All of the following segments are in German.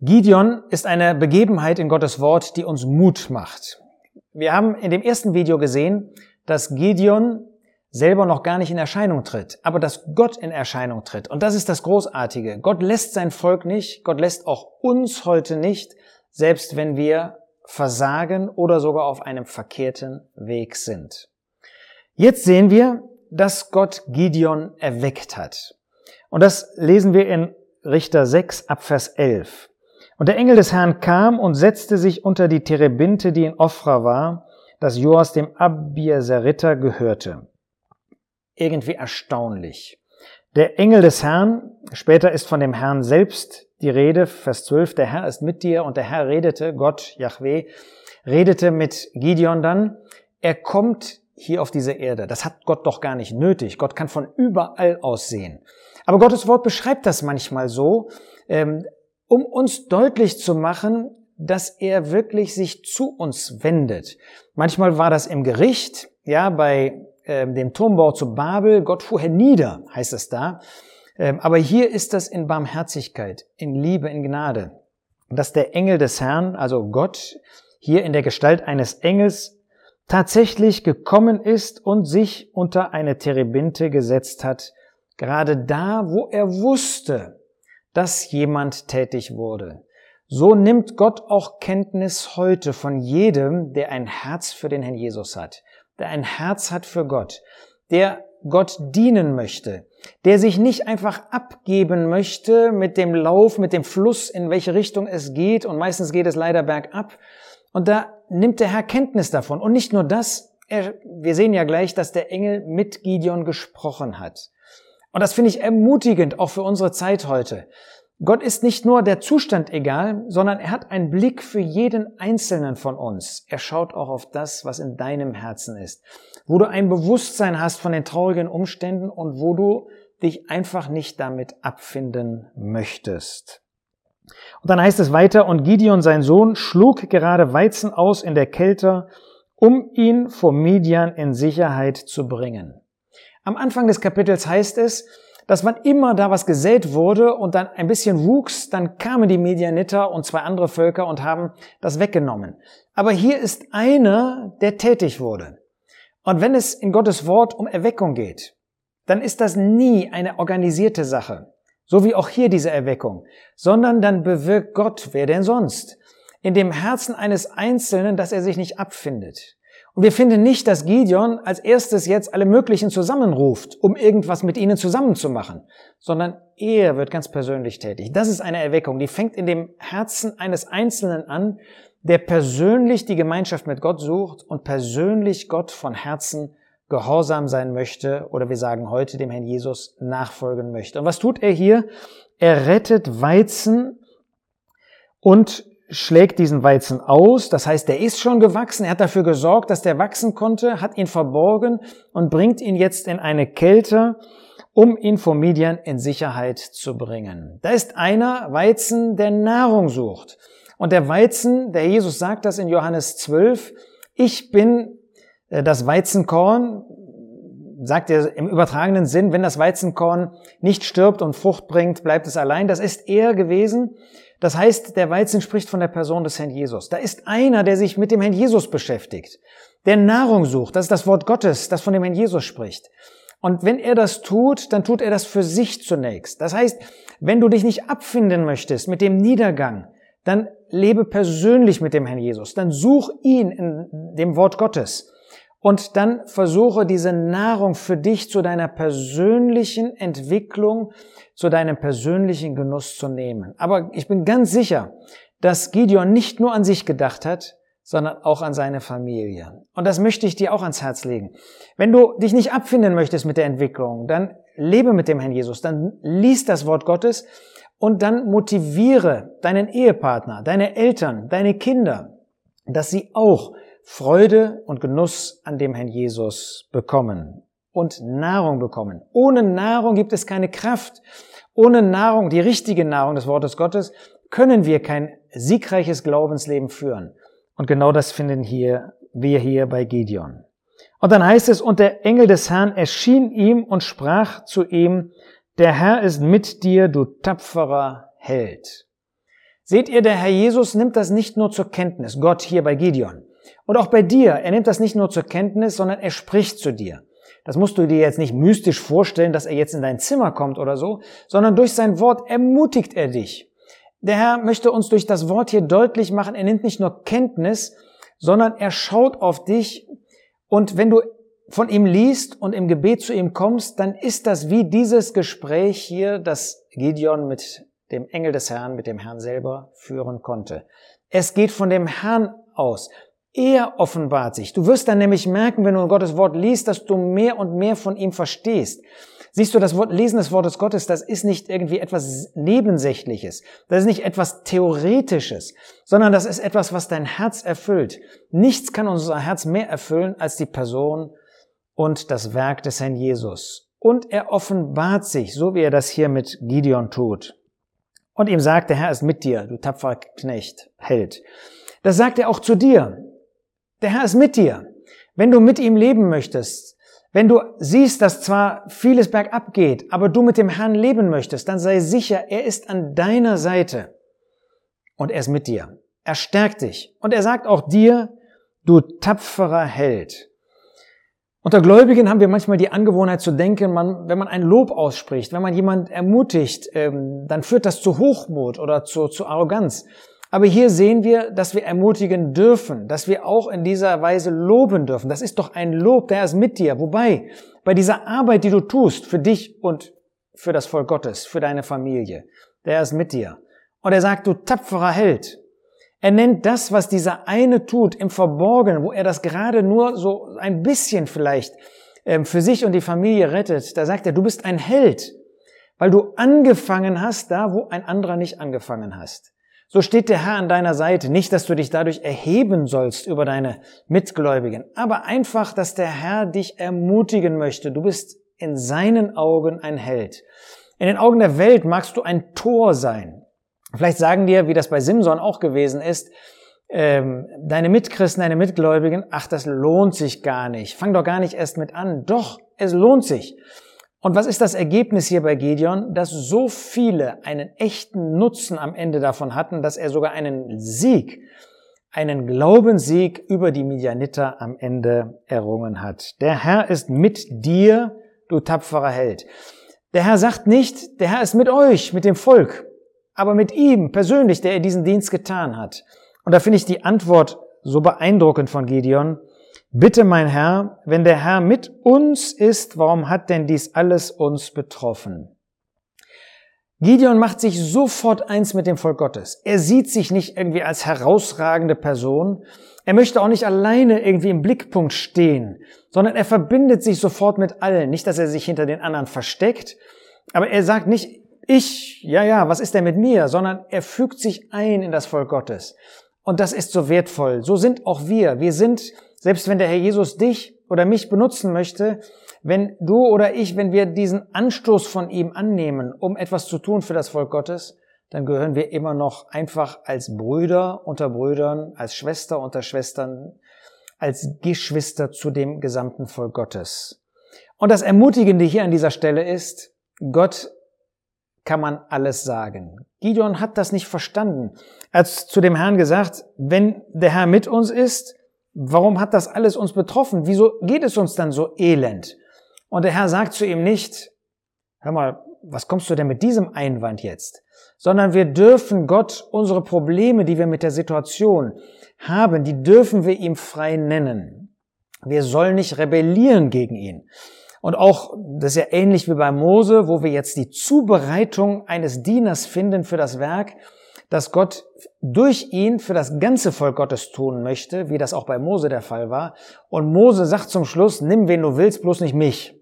Gideon ist eine Begebenheit in Gottes Wort, die uns Mut macht. Wir haben in dem ersten Video gesehen, dass Gideon selber noch gar nicht in Erscheinung tritt, aber dass Gott in Erscheinung tritt. Und das ist das Großartige. Gott lässt sein Volk nicht, Gott lässt auch uns heute nicht, selbst wenn wir versagen oder sogar auf einem verkehrten Weg sind. Jetzt sehen wir, dass Gott Gideon erweckt hat. Und das lesen wir in Richter 6 ab Vers 11. Und der Engel des Herrn kam und setzte sich unter die Terebinte, die in Ophra war, das Joas dem Abieseriter gehörte. Irgendwie erstaunlich. Der Engel des Herrn, später ist von dem Herrn selbst die Rede, Vers 12, der Herr ist mit dir und der Herr redete, Gott, Yahweh, redete mit Gideon dann, er kommt hier auf diese Erde. Das hat Gott doch gar nicht nötig. Gott kann von überall aus sehen. Aber Gottes Wort beschreibt das manchmal so, ähm, um uns deutlich zu machen, dass er wirklich sich zu uns wendet. Manchmal war das im Gericht, ja, bei äh, dem Turmbau zu Babel, Gott fuhr hernieder, heißt es da. Ähm, aber hier ist das in Barmherzigkeit, in Liebe, in Gnade. Dass der Engel des Herrn, also Gott, hier in der Gestalt eines Engels tatsächlich gekommen ist und sich unter eine Terebinte gesetzt hat, gerade da, wo er wusste, dass jemand tätig wurde. So nimmt Gott auch Kenntnis heute von jedem, der ein Herz für den Herrn Jesus hat, der ein Herz hat für Gott, der Gott dienen möchte, der sich nicht einfach abgeben möchte mit dem Lauf, mit dem Fluss, in welche Richtung es geht, und meistens geht es leider bergab. Und da nimmt der Herr Kenntnis davon. Und nicht nur das, er, wir sehen ja gleich, dass der Engel mit Gideon gesprochen hat. Und das finde ich ermutigend, auch für unsere Zeit heute. Gott ist nicht nur der Zustand egal, sondern er hat einen Blick für jeden Einzelnen von uns. Er schaut auch auf das, was in deinem Herzen ist. Wo du ein Bewusstsein hast von den traurigen Umständen und wo du dich einfach nicht damit abfinden möchtest. Und dann heißt es weiter, und Gideon, sein Sohn, schlug gerade Weizen aus in der Kälte, um ihn vor Midian in Sicherheit zu bringen. Am Anfang des Kapitels heißt es, dass wann immer da was gesät wurde und dann ein bisschen wuchs, dann kamen die Medianiter und zwei andere Völker und haben das weggenommen. Aber hier ist einer, der tätig wurde. Und wenn es in Gottes Wort um Erweckung geht, dann ist das nie eine organisierte Sache, so wie auch hier diese Erweckung, sondern dann bewirkt Gott, wer denn sonst, in dem Herzen eines Einzelnen, dass er sich nicht abfindet, und wir finden nicht, dass Gideon als erstes jetzt alle möglichen zusammenruft, um irgendwas mit ihnen zusammenzumachen, sondern er wird ganz persönlich tätig. Das ist eine Erweckung, die fängt in dem Herzen eines Einzelnen an, der persönlich die Gemeinschaft mit Gott sucht und persönlich Gott von Herzen gehorsam sein möchte oder wir sagen heute dem Herrn Jesus nachfolgen möchte. Und was tut er hier? Er rettet Weizen und schlägt diesen Weizen aus, das heißt, der ist schon gewachsen, er hat dafür gesorgt, dass der wachsen konnte, hat ihn verborgen und bringt ihn jetzt in eine Kälte, um ihn vor Midian in Sicherheit zu bringen. Da ist einer Weizen, der Nahrung sucht. Und der Weizen, der Jesus sagt das in Johannes 12, ich bin äh, das Weizenkorn, sagt er im übertragenen Sinn, wenn das Weizenkorn nicht stirbt und Frucht bringt, bleibt es allein. Das ist er gewesen, das heißt, der Weizen spricht von der Person des Herrn Jesus. Da ist einer, der sich mit dem Herrn Jesus beschäftigt, der Nahrung sucht. Das ist das Wort Gottes, das von dem Herrn Jesus spricht. Und wenn er das tut, dann tut er das für sich zunächst. Das heißt, wenn du dich nicht abfinden möchtest mit dem Niedergang, dann lebe persönlich mit dem Herrn Jesus. Dann such ihn in dem Wort Gottes. Und dann versuche diese Nahrung für dich zu deiner persönlichen Entwicklung, zu deinem persönlichen Genuss zu nehmen. Aber ich bin ganz sicher, dass Gideon nicht nur an sich gedacht hat, sondern auch an seine Familie. Und das möchte ich dir auch ans Herz legen. Wenn du dich nicht abfinden möchtest mit der Entwicklung, dann lebe mit dem Herrn Jesus, dann lies das Wort Gottes und dann motiviere deinen Ehepartner, deine Eltern, deine Kinder, dass sie auch Freude und Genuss an dem Herrn Jesus bekommen und Nahrung bekommen. Ohne Nahrung gibt es keine Kraft. Ohne Nahrung, die richtige Nahrung des Wortes Gottes, können wir kein siegreiches Glaubensleben führen. Und genau das finden hier, wir hier bei Gideon. Und dann heißt es, und der Engel des Herrn erschien ihm und sprach zu ihm, der Herr ist mit dir, du tapferer Held. Seht ihr, der Herr Jesus nimmt das nicht nur zur Kenntnis, Gott hier bei Gideon. Und auch bei dir, er nimmt das nicht nur zur Kenntnis, sondern er spricht zu dir. Das musst du dir jetzt nicht mystisch vorstellen, dass er jetzt in dein Zimmer kommt oder so, sondern durch sein Wort ermutigt er dich. Der Herr möchte uns durch das Wort hier deutlich machen, er nimmt nicht nur Kenntnis, sondern er schaut auf dich und wenn du von ihm liest und im Gebet zu ihm kommst, dann ist das wie dieses Gespräch hier, das Gideon mit dem Engel des Herrn, mit dem Herrn selber führen konnte. Es geht von dem Herrn aus. Er offenbart sich. Du wirst dann nämlich merken, wenn du Gottes Wort liest, dass du mehr und mehr von ihm verstehst. Siehst du, das Wort, Lesen des Wortes Gottes, das ist nicht irgendwie etwas Nebensächliches. Das ist nicht etwas Theoretisches, sondern das ist etwas, was dein Herz erfüllt. Nichts kann unser Herz mehr erfüllen als die Person und das Werk des Herrn Jesus. Und er offenbart sich, so wie er das hier mit Gideon tut. Und ihm sagt, der Herr ist mit dir, du tapferer Knecht, Held. Das sagt er auch zu dir. Der Herr ist mit dir. Wenn du mit ihm leben möchtest, wenn du siehst, dass zwar vieles bergab geht, aber du mit dem Herrn leben möchtest, dann sei sicher, er ist an deiner Seite und er ist mit dir. Er stärkt dich und er sagt auch dir, du tapferer Held. Unter Gläubigen haben wir manchmal die Angewohnheit zu denken, man, wenn man ein Lob ausspricht, wenn man jemand ermutigt, ähm, dann führt das zu Hochmut oder zu, zu Arroganz. Aber hier sehen wir, dass wir ermutigen dürfen, dass wir auch in dieser Weise loben dürfen. Das ist doch ein Lob, der ist mit dir. Wobei, bei dieser Arbeit, die du tust, für dich und für das Volk Gottes, für deine Familie, der ist mit dir. Und er sagt, du tapferer Held. Er nennt das, was dieser eine tut, im Verborgenen, wo er das gerade nur so ein bisschen vielleicht ähm, für sich und die Familie rettet. Da sagt er, du bist ein Held, weil du angefangen hast da, wo ein anderer nicht angefangen hast. So steht der Herr an deiner Seite. Nicht, dass du dich dadurch erheben sollst über deine Mitgläubigen, aber einfach, dass der Herr dich ermutigen möchte. Du bist in seinen Augen ein Held. In den Augen der Welt magst du ein Tor sein. Vielleicht sagen dir, wie das bei Simson auch gewesen ist, ähm, deine Mitchristen, deine Mitgläubigen, ach, das lohnt sich gar nicht. Fang doch gar nicht erst mit an. Doch, es lohnt sich. Und was ist das Ergebnis hier bei Gideon? Dass so viele einen echten Nutzen am Ende davon hatten, dass er sogar einen Sieg, einen Glaubenssieg über die Midianiter am Ende errungen hat. Der Herr ist mit dir, du tapferer Held. Der Herr sagt nicht, der Herr ist mit euch, mit dem Volk, aber mit ihm persönlich, der er diesen Dienst getan hat. Und da finde ich die Antwort so beeindruckend von Gideon. Bitte, mein Herr, wenn der Herr mit uns ist, warum hat denn dies alles uns betroffen? Gideon macht sich sofort eins mit dem Volk Gottes. Er sieht sich nicht irgendwie als herausragende Person. Er möchte auch nicht alleine irgendwie im Blickpunkt stehen, sondern er verbindet sich sofort mit allen. Nicht, dass er sich hinter den anderen versteckt, aber er sagt nicht, ich, ja, ja, was ist denn mit mir, sondern er fügt sich ein in das Volk Gottes. Und das ist so wertvoll. So sind auch wir. Wir sind selbst wenn der Herr Jesus dich oder mich benutzen möchte, wenn du oder ich, wenn wir diesen Anstoß von ihm annehmen, um etwas zu tun für das Volk Gottes, dann gehören wir immer noch einfach als Brüder unter Brüdern, als Schwester unter Schwestern, als Geschwister zu dem gesamten Volk Gottes. Und das Ermutigende hier an dieser Stelle ist, Gott kann man alles sagen. Gideon hat das nicht verstanden. Er hat zu dem Herrn gesagt, wenn der Herr mit uns ist, Warum hat das alles uns betroffen? Wieso geht es uns dann so elend? Und der Herr sagt zu ihm nicht, hör mal, was kommst du denn mit diesem Einwand jetzt? Sondern wir dürfen Gott unsere Probleme, die wir mit der Situation haben, die dürfen wir ihm frei nennen. Wir sollen nicht rebellieren gegen ihn. Und auch, das ist ja ähnlich wie bei Mose, wo wir jetzt die Zubereitung eines Dieners finden für das Werk, dass Gott durch ihn für das ganze Volk Gottes tun möchte, wie das auch bei Mose der Fall war. Und Mose sagt zum Schluss, nimm wen du willst, bloß nicht mich.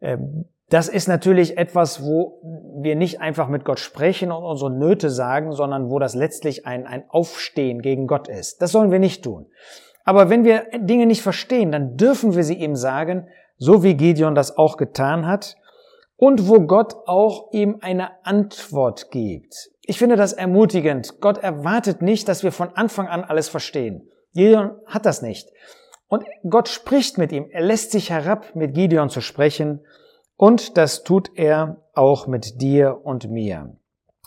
Ähm, das ist natürlich etwas, wo wir nicht einfach mit Gott sprechen und unsere Nöte sagen, sondern wo das letztlich ein, ein Aufstehen gegen Gott ist. Das sollen wir nicht tun. Aber wenn wir Dinge nicht verstehen, dann dürfen wir sie ihm sagen, so wie Gideon das auch getan hat und wo Gott auch ihm eine Antwort gibt. Ich finde das ermutigend. Gott erwartet nicht, dass wir von Anfang an alles verstehen. Gideon hat das nicht. Und Gott spricht mit ihm. Er lässt sich herab, mit Gideon zu sprechen. Und das tut er auch mit dir und mir.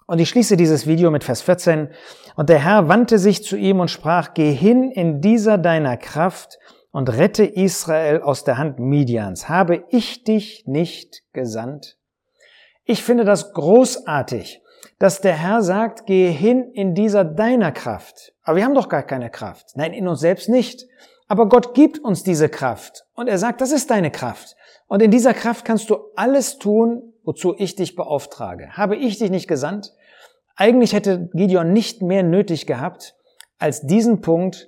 Und ich schließe dieses Video mit Vers 14. Und der Herr wandte sich zu ihm und sprach, geh hin in dieser deiner Kraft und rette Israel aus der Hand Midians. Habe ich dich nicht gesandt? Ich finde das großartig, dass der Herr sagt, gehe hin in dieser deiner Kraft. Aber wir haben doch gar keine Kraft. Nein, in uns selbst nicht. Aber Gott gibt uns diese Kraft. Und er sagt, das ist deine Kraft. Und in dieser Kraft kannst du alles tun, wozu ich dich beauftrage. Habe ich dich nicht gesandt? Eigentlich hätte Gideon nicht mehr nötig gehabt als diesen Punkt,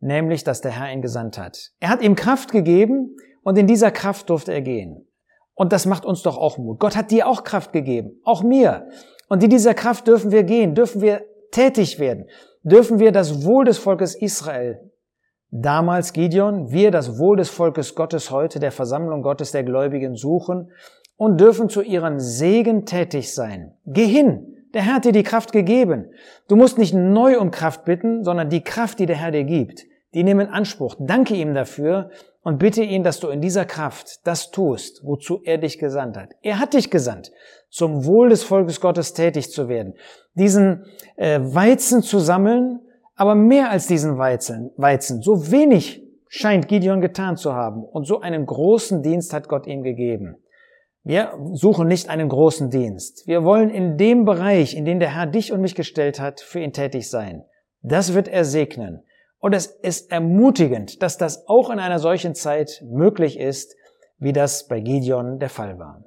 nämlich, dass der Herr ihn gesandt hat. Er hat ihm Kraft gegeben und in dieser Kraft durfte er gehen. Und das macht uns doch auch Mut. Gott hat dir auch Kraft gegeben, auch mir. Und in dieser Kraft dürfen wir gehen, dürfen wir tätig werden, dürfen wir das Wohl des Volkes Israel Damals Gideon, wir das Wohl des Volkes Gottes heute, der Versammlung Gottes der Gläubigen suchen und dürfen zu ihrem Segen tätig sein. Geh hin, der Herr hat dir die Kraft gegeben. Du musst nicht neu um Kraft bitten, sondern die Kraft, die der Herr dir gibt, die nimm in Anspruch. Danke ihm dafür und bitte ihn, dass du in dieser Kraft das tust, wozu er dich gesandt hat. Er hat dich gesandt, zum Wohl des Volkes Gottes tätig zu werden, diesen äh, Weizen zu sammeln, aber mehr als diesen Weizen, Weizen, so wenig scheint Gideon getan zu haben und so einen großen Dienst hat Gott ihm gegeben. Wir suchen nicht einen großen Dienst. Wir wollen in dem Bereich, in den der Herr dich und mich gestellt hat, für ihn tätig sein. Das wird er segnen. Und es ist ermutigend, dass das auch in einer solchen Zeit möglich ist, wie das bei Gideon der Fall war.